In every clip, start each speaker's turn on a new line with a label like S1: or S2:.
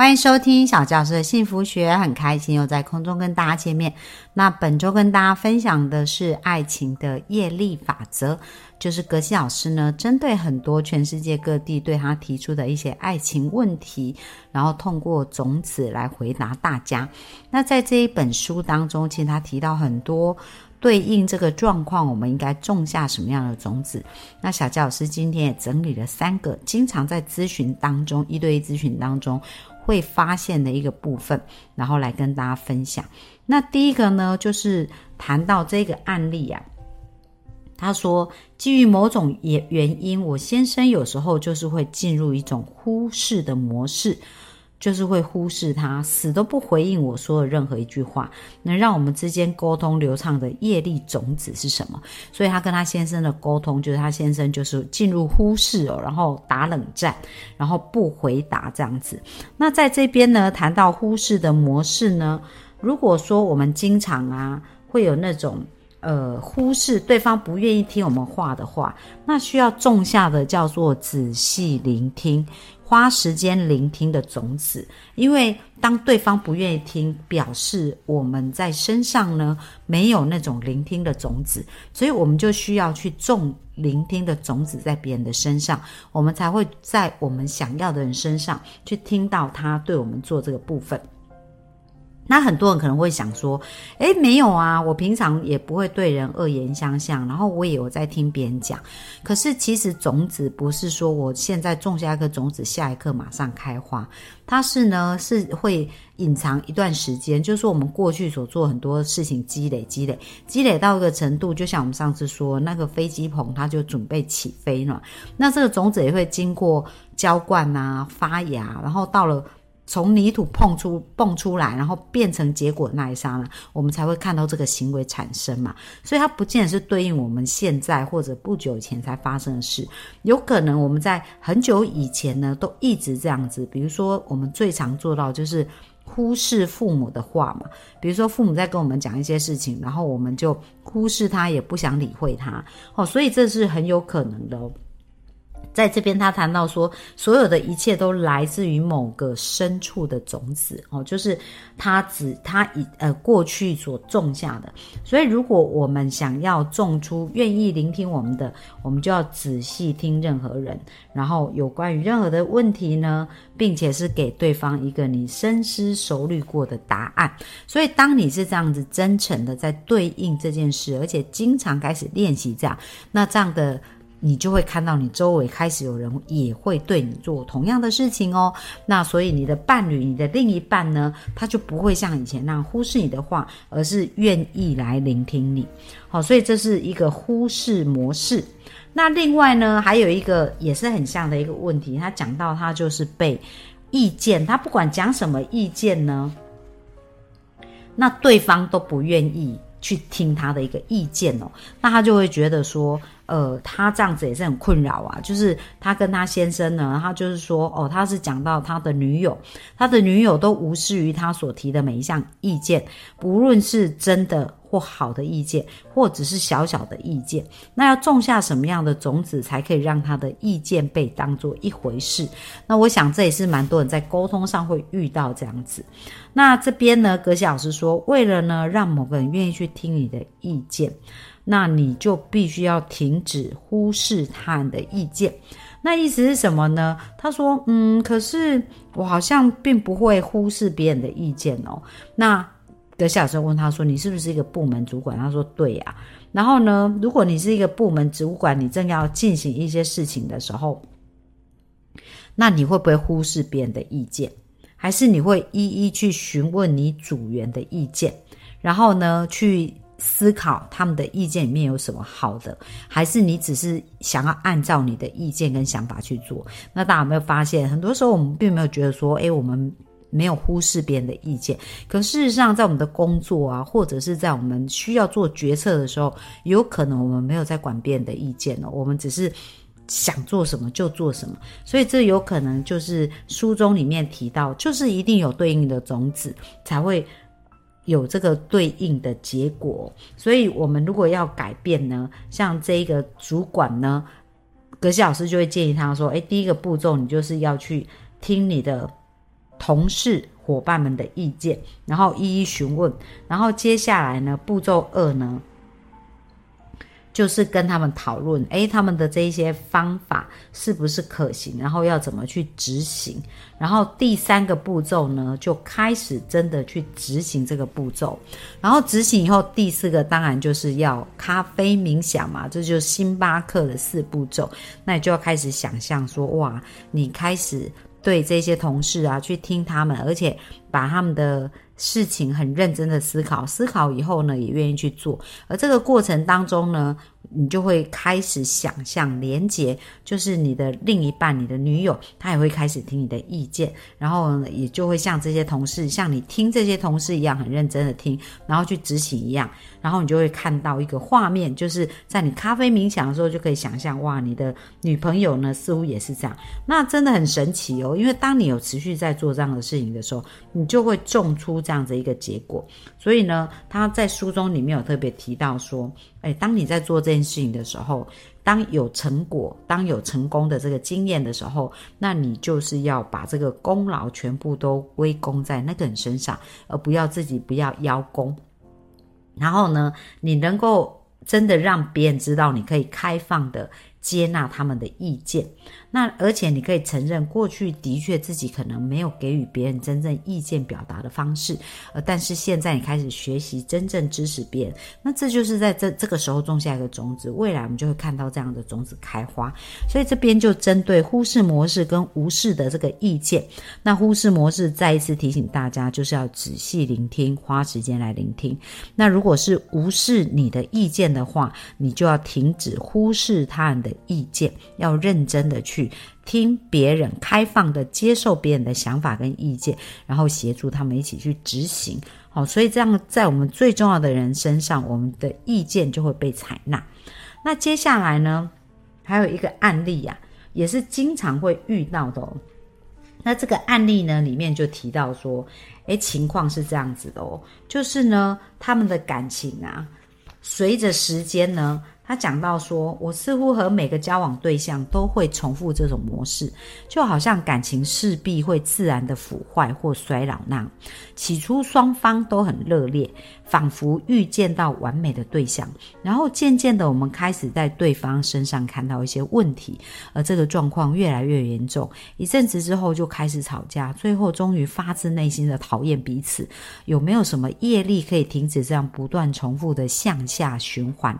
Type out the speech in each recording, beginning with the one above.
S1: 欢迎收听小教师的幸福学，很开心又在空中跟大家见面。那本周跟大家分享的是爱情的业力法则，就是格西老师呢，针对很多全世界各地对他提出的一些爱情问题，然后通过种子来回答大家。那在这一本书当中，其实他提到很多对应这个状况，我们应该种下什么样的种子。那小教师今天也整理了三个，经常在咨询当中，一对一咨询当中。会发现的一个部分，然后来跟大家分享。那第一个呢，就是谈到这个案例啊，他说基于某种原原因，我先生有时候就是会进入一种忽视的模式。就是会忽视他，死都不回应我说的任何一句话，能让我们之间沟通流畅的业力种子是什么？所以他跟他先生的沟通，就是他先生就是进入忽视哦，然后打冷战，然后不回答这样子。那在这边呢，谈到忽视的模式呢，如果说我们经常啊会有那种呃忽视对方不愿意听我们话的话，那需要种下的叫做仔细聆听。花时间聆听的种子，因为当对方不愿意听，表示我们在身上呢没有那种聆听的种子，所以我们就需要去种聆听的种子在别人的身上，我们才会在我们想要的人身上去听到他对我们做这个部分。那很多人可能会想说，诶，没有啊，我平常也不会对人恶言相向，然后我也有在听别人讲。可是其实种子不是说我现在种下一颗种子，下一刻马上开花，它是呢是会隐藏一段时间，就是说我们过去所做很多事情积累积累积累到一个程度，就像我们上次说那个飞机棚，它就准备起飞了。那这个种子也会经过浇灌啊、发芽，然后到了。从泥土碰出蹦出来，然后变成结果那一刹那，我们才会看到这个行为产生嘛。所以它不见得是对应我们现在或者不久前才发生的事，有可能我们在很久以前呢都一直这样子。比如说，我们最常做到就是忽视父母的话嘛。比如说，父母在跟我们讲一些事情，然后我们就忽视他，也不想理会他。哦，所以这是很有可能的。在这边，他谈到说，所有的一切都来自于某个深处的种子哦，就是他只他以呃过去所种下的。所以，如果我们想要种出愿意聆听我们的，我们就要仔细听任何人，然后有关于任何的问题呢，并且是给对方一个你深思熟虑过的答案。所以，当你是这样子真诚的在对应这件事，而且经常开始练习这样，那这样的。你就会看到，你周围开始有人也会对你做同样的事情哦。那所以你的伴侣、你的另一半呢，他就不会像以前那样忽视你的话，而是愿意来聆听你。好，所以这是一个忽视模式。那另外呢，还有一个也是很像的一个问题，他讲到他就是被意见，他不管讲什么意见呢，那对方都不愿意去听他的一个意见哦，那他就会觉得说。呃，他这样子也是很困扰啊。就是他跟他先生呢，他就是说，哦，他是讲到他的女友，他的女友都无视于他所提的每一项意见，不论是真的或好的意见，或只是小小的意见。那要种下什么样的种子，才可以让他的意见被当做一回事？那我想这也是蛮多人在沟通上会遇到这样子。那这边呢，葛西老师说，为了呢，让某个人愿意去听你的意见。那你就必须要停止忽视他人的意见。那意思是什么呢？他说：“嗯，可是我好像并不会忽视别人的意见哦。”那德小生问他说：“你是不是一个部门主管？”他说：“对呀。”然后呢，如果你是一个部门主管，你正要进行一些事情的时候，那你会不会忽视别人的意见？还是你会一一去询问你组员的意见，然后呢去？思考他们的意见里面有什么好的，还是你只是想要按照你的意见跟想法去做？那大家有没有发现，很多时候我们并没有觉得说，诶，我们没有忽视别人的意见。可事实上，在我们的工作啊，或者是在我们需要做决策的时候，有可能我们没有在管别人的意见哦，我们只是想做什么就做什么，所以这有可能就是书中里面提到，就是一定有对应的种子才会有这个对应的结果。所以我们如果要改变呢，像这个主管呢，葛西老师就会建议他说：“诶，第一个步骤你就是要去听你的同事。”伙伴们的意见，然后一一询问，然后接下来呢，步骤二呢，就是跟他们讨论，诶，他们的这一些方法是不是可行，然后要怎么去执行，然后第三个步骤呢，就开始真的去执行这个步骤，然后执行以后，第四个当然就是要咖啡冥想嘛，这就是星巴克的四步骤，那你就要开始想象说，哇，你开始。对这些同事啊，去听他们，而且把他们的事情很认真的思考，思考以后呢，也愿意去做。而这个过程当中呢，你就会开始想象连接，就是你的另一半，你的女友，她也会开始听你的意见，然后也就会像这些同事，像你听这些同事一样，很认真的听，然后去执行一样。然后你就会看到一个画面，就是在你咖啡冥想的时候，就可以想象哇，你的女朋友呢似乎也是这样，那真的很神奇哦。因为当你有持续在做这样的事情的时候，你就会种出这样子一个结果。所以呢，他在书中里面有特别提到说，哎，当你在做这件事情的时候，当有成果、当有成功的这个经验的时候，那你就是要把这个功劳全部都归功在那个人身上，而不要自己不要邀功。然后呢，你能够真的让别人知道，你可以开放的。接纳他们的意见，那而且你可以承认，过去的确自己可能没有给予别人真正意见表达的方式，呃，但是现在你开始学习真正支持别人，那这就是在这这个时候种下一个种子，未来我们就会看到这样的种子开花。所以这边就针对忽视模式跟无视的这个意见，那忽视模式再一次提醒大家，就是要仔细聆听，花时间来聆听。那如果是无视你的意见的话，你就要停止忽视他人的。意见要认真的去听别人，开放的接受别人的想法跟意见，然后协助他们一起去执行。好，所以这样在我们最重要的人身上，我们的意见就会被采纳。那接下来呢，还有一个案例呀，也是经常会遇到的哦。那这个案例呢，里面就提到说，诶，情况是这样子的哦，就是呢，他们的感情啊，随着时间呢。他讲到说，我似乎和每个交往对象都会重复这种模式，就好像感情势必会自然的腐坏或衰老那样。起初双方都很热烈，仿佛预见到完美的对象，然后渐渐的，我们开始在对方身上看到一些问题，而这个状况越来越严重。一阵子之后就开始吵架，最后终于发自内心的讨厌彼此。有没有什么业力可以停止这样不断重复的向下循环？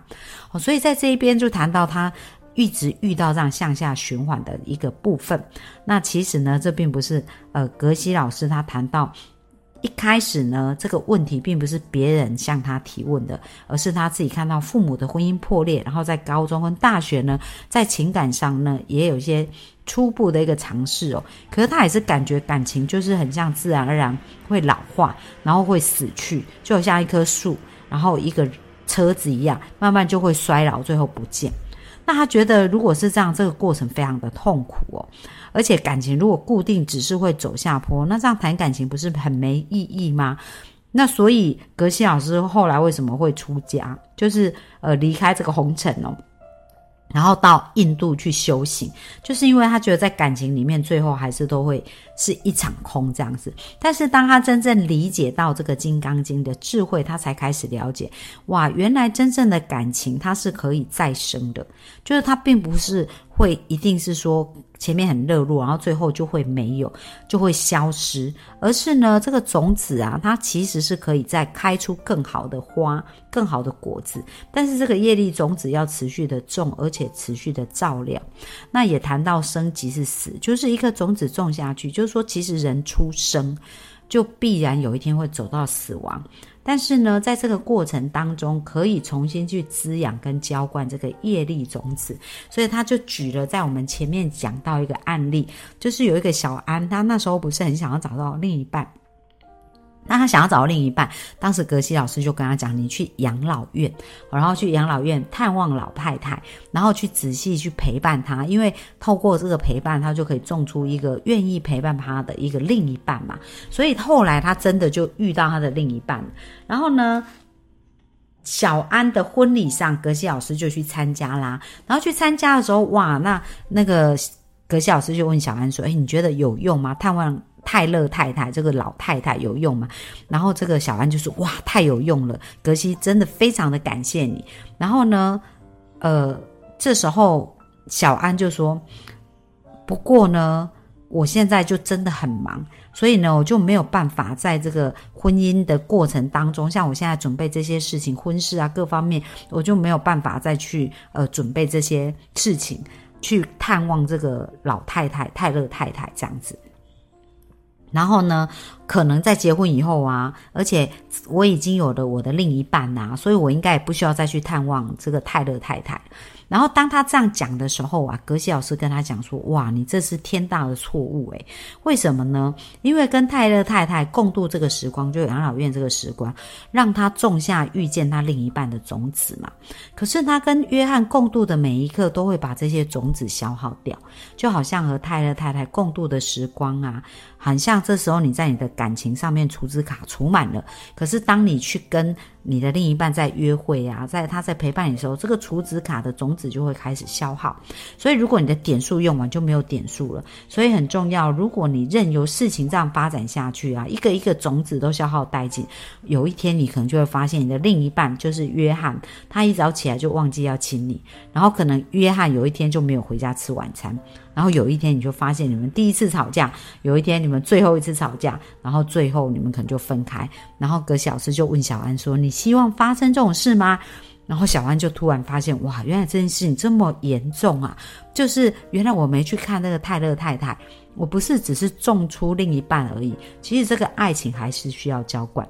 S1: 哦，所以。在这一边就谈到他一直遇到这样向下循环的一个部分。那其实呢，这并不是呃格西老师他谈到一开始呢这个问题并不是别人向他提问的，而是他自己看到父母的婚姻破裂，然后在高中跟大学呢在情感上呢也有一些初步的一个尝试哦。可是他也是感觉感情就是很像自然而然会老化，然后会死去，就像一棵树，然后一个。车子一样，慢慢就会衰老，最后不见。那他觉得，如果是这样，这个过程非常的痛苦哦。而且感情如果固定，只是会走下坡，那这样谈感情不是很没意义吗？那所以格西老师后来为什么会出家，就是呃离开这个红尘哦。然后到印度去修行，就是因为他觉得在感情里面，最后还是都会是一场空这样子。但是当他真正理解到这个《金刚经》的智慧，他才开始了解，哇，原来真正的感情它是可以再生的，就是它并不是。会一定是说前面很热络，然后最后就会没有，就会消失。而是呢，这个种子啊，它其实是可以再开出更好的花、更好的果子。但是这个业力种子要持续的种，而且持续的照料。那也谈到生即是死，就是一颗种子种下去，就说其实人出生就必然有一天会走到死亡。但是呢，在这个过程当中，可以重新去滋养跟浇灌这个业力种子，所以他就举了在我们前面讲到一个案例，就是有一个小安，他那时候不是很想要找到另一半，他想要找到另一半，当时格西老师就跟他讲：“你去养老院，然后去养老院探望老太太，然后去仔细去陪伴她，因为透过这个陪伴，他就可以种出一个愿意陪伴他的一个另一半嘛。所以后来他真的就遇到他的另一半。然后呢，小安的婚礼上，格西老师就去参加啦。然后去参加的时候，哇，那那个格西老师就问小安说：‘哎，你觉得有用吗？探望？’泰勒太太，这个老太太有用吗？然后这个小安就说：“哇，太有用了，格西真的非常的感谢你。”然后呢，呃，这时候小安就说：“不过呢，我现在就真的很忙，所以呢，我就没有办法在这个婚姻的过程当中，像我现在准备这些事情，婚事啊各方面，我就没有办法再去呃准备这些事情，去探望这个老太太泰勒太太这样子。”然后呢，可能在结婚以后啊，而且我已经有了我的另一半呐，所以我应该也不需要再去探望这个泰勒太太。然后当他这样讲的时候啊，格西老师跟他讲说：“哇，你这是天大的错误诶，为什么呢？因为跟泰勒太太共度这个时光，就养老院这个时光，让他种下遇见他另一半的种子嘛。可是他跟约翰共度的每一刻，都会把这些种子消耗掉，就好像和泰勒太太共度的时光啊，很像这时候你在你的感情上面储值卡储满了，可是当你去跟你的另一半在约会啊，在他在陪伴你的时候，这个储值卡的种子就会开始消耗。所以，如果你的点数用完，就没有点数了。所以很重要，如果你任由事情这样发展下去啊，一个一个种子都消耗殆尽，有一天你可能就会发现，你的另一半就是约翰，他一早起来就忘记要亲你，然后可能约翰有一天就没有回家吃晚餐。然后有一天你就发现你们第一次吵架，有一天你们最后一次吵架，然后最后你们可能就分开。然后葛小师就问小安说：“你希望发生这种事吗？”然后小安就突然发现，哇，原来这件事情这么严重啊！就是原来我没去看那个泰勒太太，我不是只是种出另一半而已，其实这个爱情还是需要浇灌。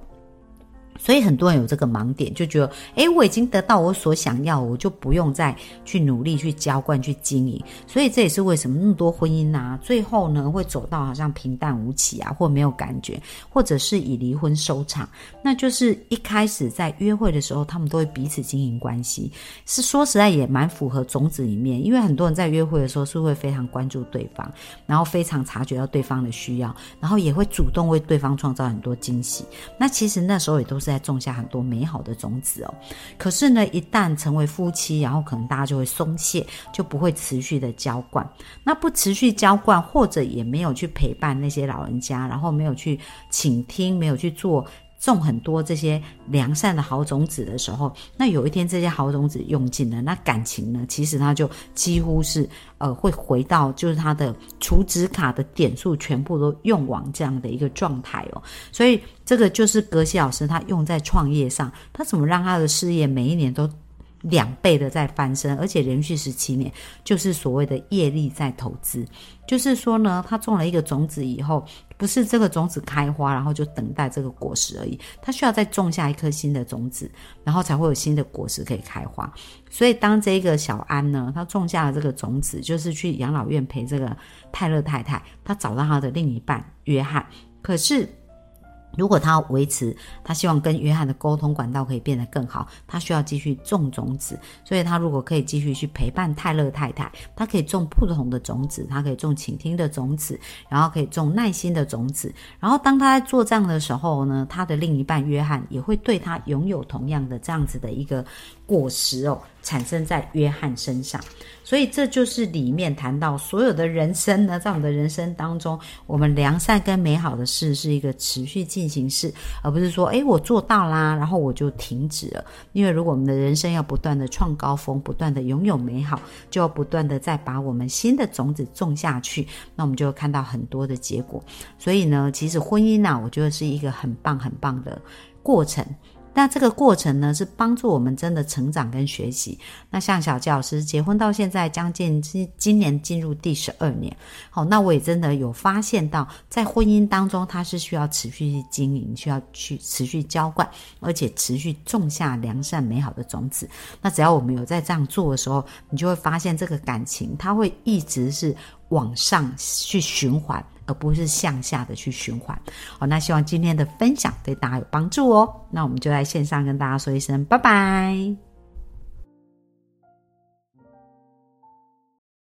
S1: 所以很多人有这个盲点，就觉得，哎，我已经得到我所想要，我就不用再去努力去浇灌、去经营。所以这也是为什么那么多婚姻啊，最后呢会走到好像平淡无奇啊，或没有感觉，或者是以离婚收场。那就是一开始在约会的时候，他们都会彼此经营关系，是说实在也蛮符合种子里面，因为很多人在约会的时候是会非常关注对方，然后非常察觉到对方的需要，然后也会主动为对方创造很多惊喜。那其实那时候也都是。在种下很多美好的种子哦，可是呢，一旦成为夫妻，然后可能大家就会松懈，就不会持续的浇灌。那不持续浇灌，或者也没有去陪伴那些老人家，然后没有去倾听，没有去做。种很多这些良善的好种子的时候，那有一天这些好种子用尽了，那感情呢，其实它就几乎是呃会回到就是它的储值卡的点数全部都用完这样的一个状态哦。所以这个就是格西老师他用在创业上，他怎么让他的事业每一年都两倍的在翻身，而且连续十七年，就是所谓的业力在投资。就是说呢，他种了一个种子以后，不是这个种子开花，然后就等待这个果实而已。他需要再种下一颗新的种子，然后才会有新的果实可以开花。所以，当这个小安呢，他种下了这个种子，就是去养老院陪这个泰勒太太，他找到他的另一半约翰。可是。如果他维持，他希望跟约翰的沟通管道可以变得更好，他需要继续种种子。所以，他如果可以继续去陪伴泰勒太太，他可以种不同的种子，他可以种倾听的种子，然后可以种耐心的种子。然后，当他在做这样的时候呢，他的另一半约翰也会对他拥有同样的这样子的一个果实哦。产生在约翰身上，所以这就是里面谈到所有的人生呢，在我们的人生当中，我们良善跟美好的事是一个持续进行式，而不是说，诶，我做到啦，然后我就停止了。因为如果我们的人生要不断的创高峰，不断的拥有美好，就要不断的再把我们新的种子种下去，那我们就会看到很多的结果。所以呢，其实婚姻呢，我觉得是一个很棒很棒的过程。那这个过程呢，是帮助我们真的成长跟学习。那像小教师结婚到现在将近今今年进入第十二年，好，那我也真的有发现到，在婚姻当中，它是需要持续去经营，需要去持续浇灌，而且持续种下良善美好的种子。那只要我们有在这样做的时候，你就会发现这个感情它会一直是往上去循环。而不是向下的去循环。好，那希望今天的分享对大家有帮助哦。那我们就在线上跟大家说一声拜拜。